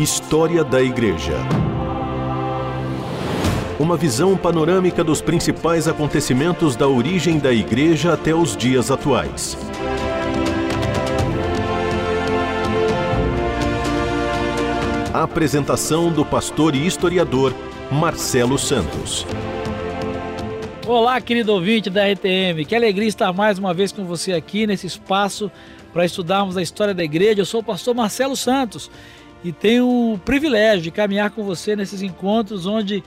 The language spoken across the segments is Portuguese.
História da Igreja. Uma visão panorâmica dos principais acontecimentos da origem da Igreja até os dias atuais. A apresentação do pastor e historiador Marcelo Santos. Olá, querido ouvinte da RTM. Que alegria estar mais uma vez com você aqui nesse espaço para estudarmos a história da igreja. Eu sou o pastor Marcelo Santos e tenho o privilégio de caminhar com você nesses encontros onde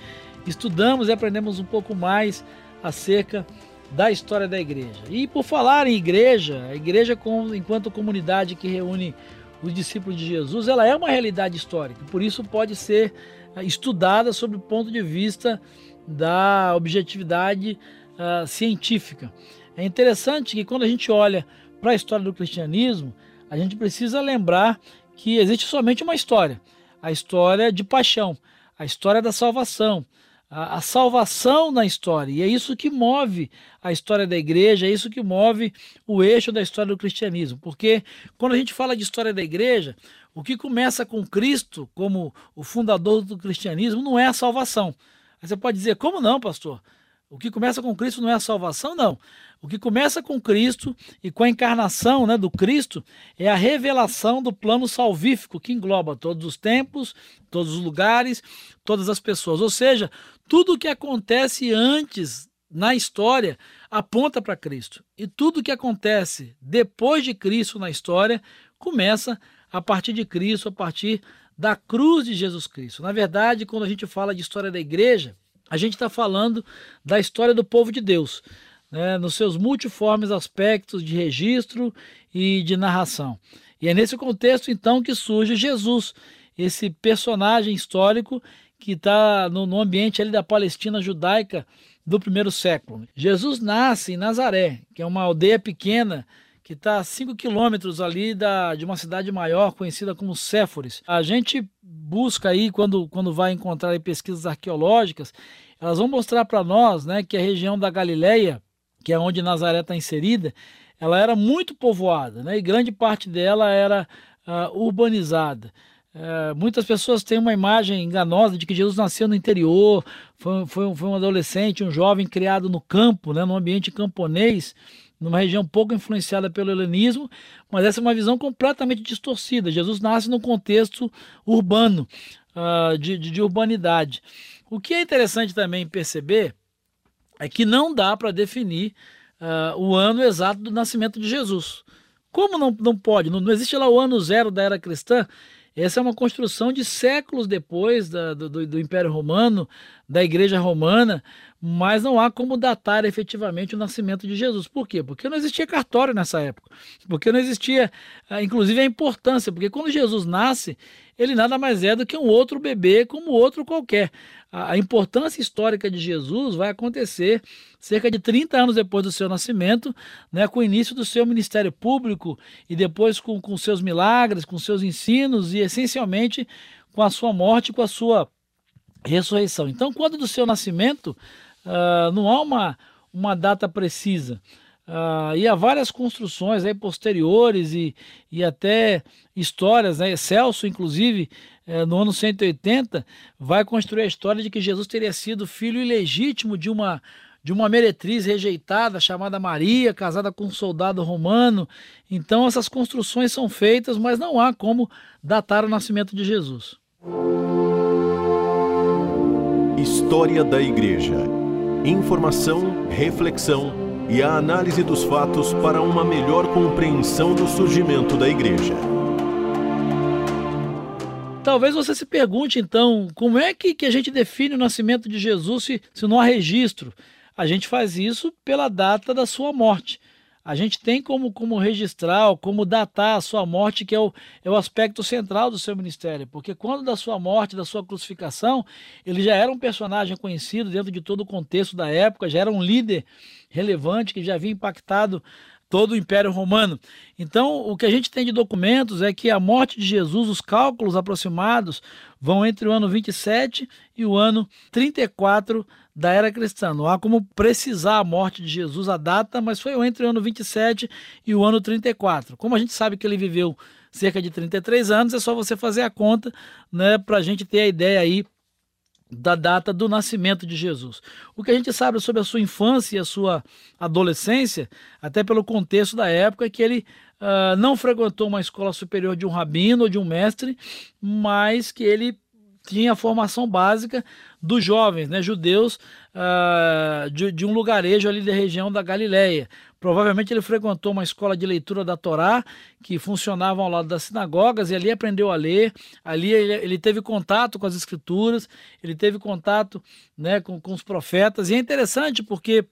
estudamos e aprendemos um pouco mais acerca da história da igreja. E por falar em igreja, a igreja enquanto comunidade que reúne os discípulos de Jesus, ela é uma realidade histórica, por isso pode ser eh, estudada sob o ponto de vista da objetividade uh, científica. É interessante que quando a gente olha para a história do cristianismo, a gente precisa lembrar que existe somente uma história, a história de paixão, a história da salvação, a, a, salvação na história. E é isso que move a história da igreja, é isso que move o eixo da história do cristianismo. Porque quando a gente fala de história da igreja, o que começa com Cristo como o fundador do cristianismo não é a salvação. Aí você pode dizer, como não, pastor? O que começa com Cristo não é a salvação, não. O que começa com Cristo e com a encarnação né, do Cristo é a revelação do plano salvífico que engloba todos os tempos, todos os lugares, todas as pessoas. Ou seja, tudo o que acontece antes na história aponta para Cristo. E tudo o que acontece depois de Cristo na história começa a partir de Cristo, a partir da cruz de Jesus Cristo. Na verdade, quando a gente fala de história da igreja, a gente está falando da história do povo de Deus, né, nos seus multiformes aspectos de registro e de narração. E é nesse contexto, então, que surge Jesus, esse personagem histórico que está no, no ambiente ali da Palestina judaica do primeiro século. Jesus nasce em Nazaré, que é uma aldeia pequena que está a 5 quilômetros ali da, de uma cidade maior conhecida como Séforis. A gente busca aí, quando, quando vai encontrar pesquisas arqueológicas, elas vão mostrar para nós né, que a região da Galileia, que é onde Nazaré está inserida, ela era muito povoada né, e grande parte dela era uh, urbanizada. Uh, muitas pessoas têm uma imagem enganosa de que Jesus nasceu no interior, foi, foi, foi um adolescente, um jovem criado no campo, né, no ambiente camponês, numa região pouco influenciada pelo helenismo, mas essa é uma visão completamente distorcida. Jesus nasce num contexto urbano, uh, de, de, de urbanidade. O que é interessante também perceber é que não dá para definir uh, o ano exato do nascimento de Jesus. Como não, não pode? Não, não existe lá o ano zero da era cristã. Essa é uma construção de séculos depois da, do, do, Império Romano, da Igreja Romana, mas não há como datar efetivamente o nascimento de Jesus. Por quê? Porque não existia cartório nessa época, porque não existia, ah, inclusive, a importância, porque quando Jesus nasce, ele nada mais é do que um outro bebê como outro qualquer. A importância histórica de Jesus vai acontecer cerca de 30 anos depois do seu nascimento, né, com o início do seu ministério público e depois com, com seus milagres, com seus ensinos e essencialmente com a sua morte, com a sua ressurreição. Então, quando do seu nascimento, uh, não há uma, uma data precisa. Uh, e há várias construções aí posteriores e, e até histórias, né? Celso, inclusive, no ano 180, vai construir a história de que Jesus teria sido filho ilegítimo de uma, de uma meretriz rejeitada chamada Maria, casada com um soldado romano. Então, essas construções são feitas, mas não há como datar o nascimento de Jesus. História da Igreja. Informação, reflexão e a análise dos fatos para uma melhor compreensão do surgimento da igreja. Talvez você se pergunte então, como é que, que a gente define o nascimento de Jesus se, se não há registro? A gente faz isso pela data da sua morte a gente tem como, como registrar, como datar a sua morte, que é o, é o aspecto central do seu ministério. Porque quando da sua morte, da sua crucificação, ele já era um personagem conhecido dentro de todo o contexto da época, já era um líder relevante que já havia impactado todo o Império Romano. Então, o que a gente tem de documentos é que a morte de Jesus, os cálculos aproximados, vão entre o ano 27 e o ano 34 da era cristã. Não há como precisar a morte de Jesus, a data, mas foi entre o ano 27 e o ano 34. Como a gente sabe que ele viveu cerca de 33 anos, é só você fazer a conta, né, para a gente ter a ideia aí da data do nascimento de Jesus. O que a gente sabe sobre a sua infância e a sua adolescência, até pelo contexto da época, é que ele uh, não frequentou uma escola superior de um rabino ou de um mestre, mas que ele tinha a formação básica dos jovens, né, judeus uh, de, de, um lugarejo ali da região da Galileia. Provavelmente ele frequentou uma escola de leitura da Torá, que funcionava ao lado das sinagogas, e ali aprendeu a ler, ali ele, ele teve contato com as escrituras, ele teve contato né, com, com os profetas, e é interessante porque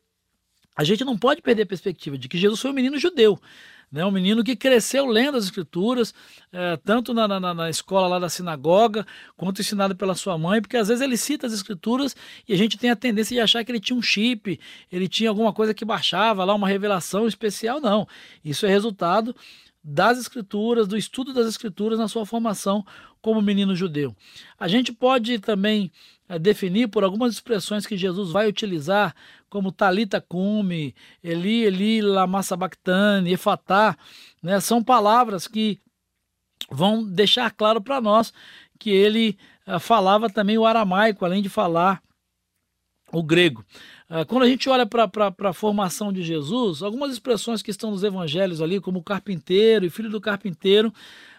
a gente não pode perder a perspectiva de que Jesus foi um menino judeu né? Um menino que cresceu lendo as escrituras, é, tanto na, na, na, escola lá da sinagoga, quanto ensinado pela sua mãe, porque às vezes ele cita as escrituras e a gente tem a tendência de achar que ele tinha um chip, ele tinha alguma coisa que baixava lá, uma revelação especial. Não. Isso é resultado das escrituras, do estudo das escrituras na sua formação como menino judeu. A gente pode também definir por algumas expressões que Jesus vai utilizar, como talita cume, Eli, Eli, lama sabachthani, efatá, né? São palavras que vão deixar claro para nós que ele uh, falava também o aramaico, além de falar o grego. Uh, quando a gente olha para a formação de Jesus, algumas expressões que estão nos evangelhos ali, como carpinteiro e filho do carpinteiro,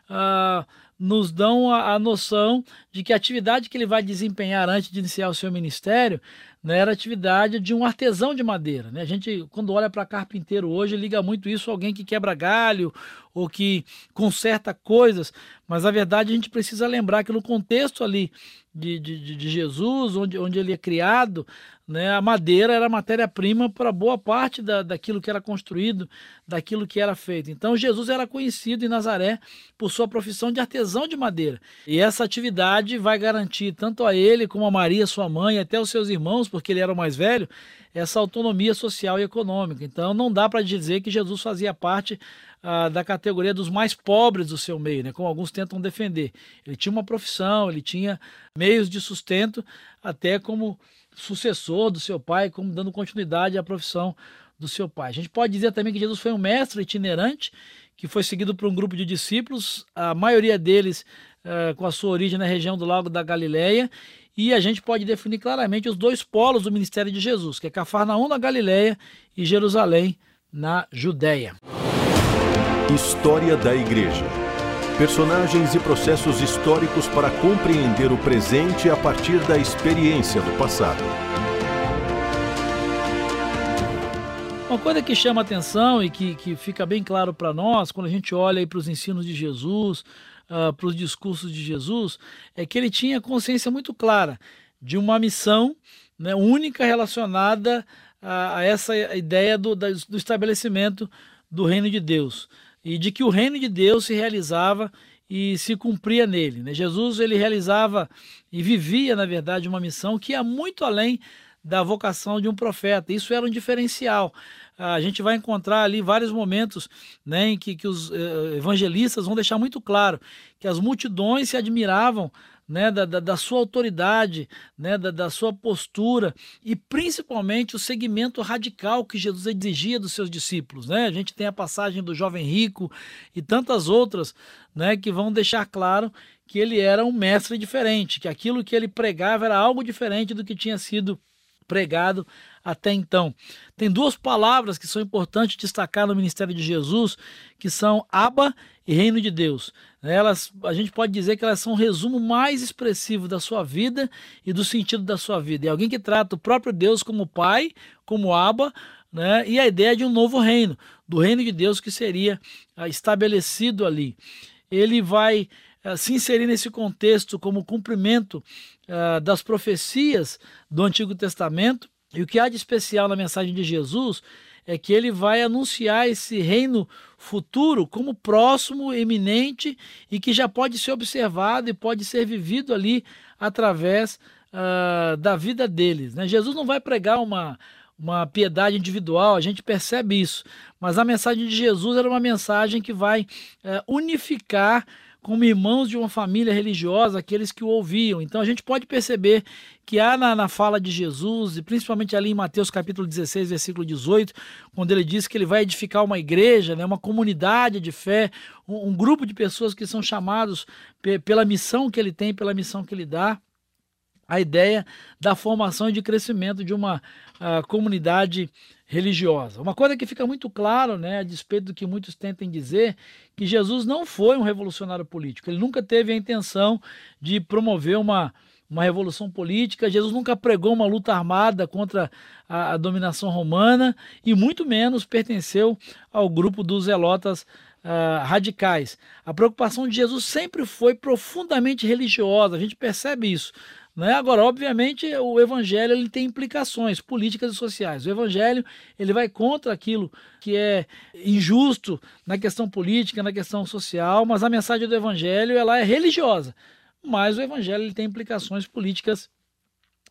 uh, nos dão a, a, noção de que a atividade que ele vai desempenhar antes de iniciar o seu ministério né, era atividade de um artesão de madeira. Né? A gente, quando olha para carpinteiro hoje, liga muito isso a alguém que quebra galho ou que conserta coisas, mas a verdade a gente precisa lembrar que no contexto ali de, de, de Jesus, onde, onde ele é criado, né, a madeira era matéria-prima para boa parte da, daquilo que era construído, daquilo que era feito. Então Jesus era conhecido em Nazaré por sua profissão de artesão de madeira. E essa atividade vai garantir tanto a ele como a Maria, sua mãe, até os seus irmãos, porque ele era o mais velho, essa autonomia social e econômica. Então não dá para dizer que Jesus fazia parte ah, da categoria dos mais pobres do seu meio, né, como alguns tentam defender. Ele tinha uma profissão, ele tinha meios de sustento, até como sucessor do seu pai, como dando continuidade à profissão do seu pai. A gente pode dizer também que Jesus foi um mestre itinerante que foi seguido por um grupo de discípulos, a maioria deles uh, com a sua origem na região do Lago da Galileia, e a gente pode definir claramente os dois polos do ministério de Jesus, que é Cafarnaum na Galileia e Jerusalém na Judéia. História da Igreja. Personagens e processos históricos para compreender o presente a partir da experiência do passado. Uma coisa que chama atenção e que, que fica bem claro para nós quando a gente olha para os ensinos de Jesus, uh, para os discursos de Jesus, é que ele tinha consciência muito clara de uma missão né, única relacionada a, a essa ideia do, do estabelecimento do reino de Deus e de que o reino de Deus se realizava e se cumpria nele. Né? Jesus ele realizava e vivia, na verdade, uma missão que ia muito além da vocação de um profeta. Isso era um diferencial. A gente vai encontrar ali vários momentos né, em que, que os eh, evangelistas vão deixar muito claro que as multidões se admiravam né, da, da, da, sua autoridade, né, da, da sua postura e principalmente o segmento radical que Jesus exigia dos seus discípulos. Né? A gente tem a passagem do jovem rico e tantas outras né, que vão deixar claro que ele era um mestre diferente, que aquilo que ele pregava era algo diferente do que tinha sido pregado até então. Tem duas palavras que são importantes destacar no ministério de Jesus, que são Aba e Reino de Deus. Elas, a gente pode dizer que elas são o resumo mais expressivo da sua vida e do sentido da sua vida. É alguém que trata o próprio Deus como Pai, como Aba, né? e a ideia de um novo reino, do reino de Deus que seria ah, estabelecido ali. Ele vai se inserir nesse contexto como cumprimento uh, das profecias do Antigo Testamento. E o que há de especial na mensagem de Jesus é que ele vai anunciar esse reino futuro como próximo, eminente e que já pode ser observado e pode ser vivido ali através uh, da vida deles. Né? Jesus não vai pregar uma, uma piedade individual, a gente percebe isso, mas a mensagem de Jesus era uma mensagem que vai uh, unificar como irmãos de uma família religiosa, aqueles que o ouviam. Então a gente pode perceber que há na, na fala de Jesus, e principalmente ali em Mateus capítulo 16, versículo 18, quando ele diz que ele vai edificar uma igreja, né, uma comunidade de fé, um, um grupo de pessoas que são chamados pela missão que ele tem, pela missão que ele dá a ideia da formação e de crescimento de uma uh, comunidade religiosa. Uma coisa que fica muito claro, né, a despeito do que muitos tentem dizer, que Jesus não foi um revolucionário político. Ele nunca teve a intenção de promover uma, uma revolução política. Jesus nunca pregou uma luta armada contra a, a dominação romana e muito menos pertenceu ao grupo dos zelotas Uh, radicais. A preocupação de Jesus sempre foi profundamente religiosa, a gente percebe isso. Né? Agora, obviamente, o evangelho ele tem implicações políticas e sociais. O evangelho ele vai contra aquilo que é injusto na questão política, na questão social, mas a mensagem do evangelho ela é religiosa. Mas o evangelho ele tem implicações políticas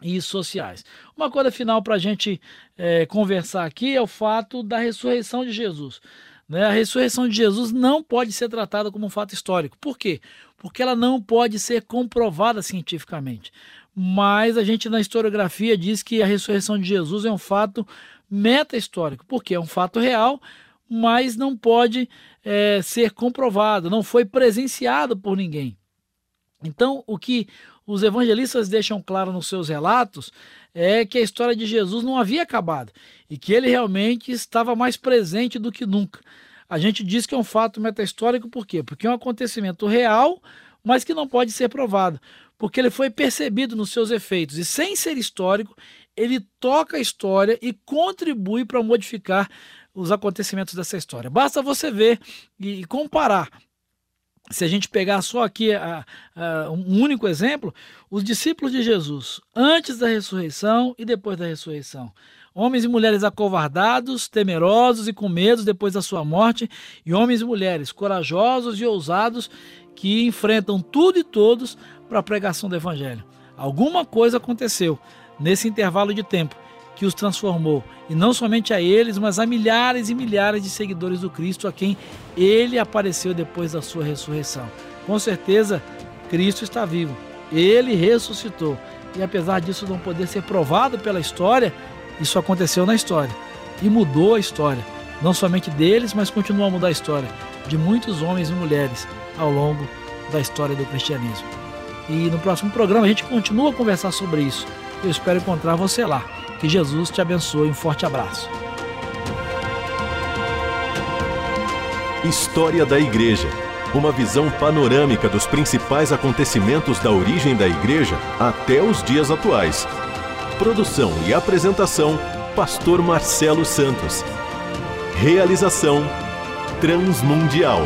e sociais. Uma coisa final para a gente é, conversar aqui é o fato da ressurreição de Jesus. Né? A ressurreição de Jesus não pode ser tratada como um fato histórico. Por quê? Porque ela não pode ser comprovada cientificamente. Mas a gente na historiografia diz que a ressurreição de Jesus é um fato meta-histórico, porque é um fato real, mas não pode é, ser comprovado, não foi presenciado por ninguém. Então, o que os evangelistas deixam claro nos seus relatos é que a história de Jesus não havia acabado e que ele realmente estava mais presente do que nunca. A gente diz que é um fato meta-histórico por quê? Porque é um acontecimento real, mas que não pode ser provado, porque ele foi percebido nos seus efeitos e sem ser histórico, ele toca a história e contribui para modificar os acontecimentos dessa história. Basta você ver e comparar se a gente pegar só aqui a, a, um único exemplo, os discípulos de Jesus, antes da ressurreição e depois da ressurreição. Homens e mulheres acovardados, temerosos e com medo depois da sua morte, e homens e mulheres corajosos e ousados que enfrentam tudo e todos para a pregação do Evangelho. Alguma coisa aconteceu nesse intervalo de tempo que os transformou, e não somente a eles, mas a milhares e milhares de seguidores do Cristo a quem ele apareceu depois da sua ressurreição. Com certeza, Cristo está vivo. Ele ressuscitou. E apesar disso não poder ser provado pela história, isso aconteceu na história e mudou a história, não somente deles, mas continua a mudar a história de muitos homens e mulheres ao longo da história do cristianismo. E no próximo programa a gente continua a conversar sobre isso. Eu espero encontrar você lá. Que Jesus te abençoe. Um forte abraço. História da Igreja. Uma visão panorâmica dos principais acontecimentos da origem da Igreja até os dias atuais. Produção e apresentação: Pastor Marcelo Santos. Realização: Transmundial.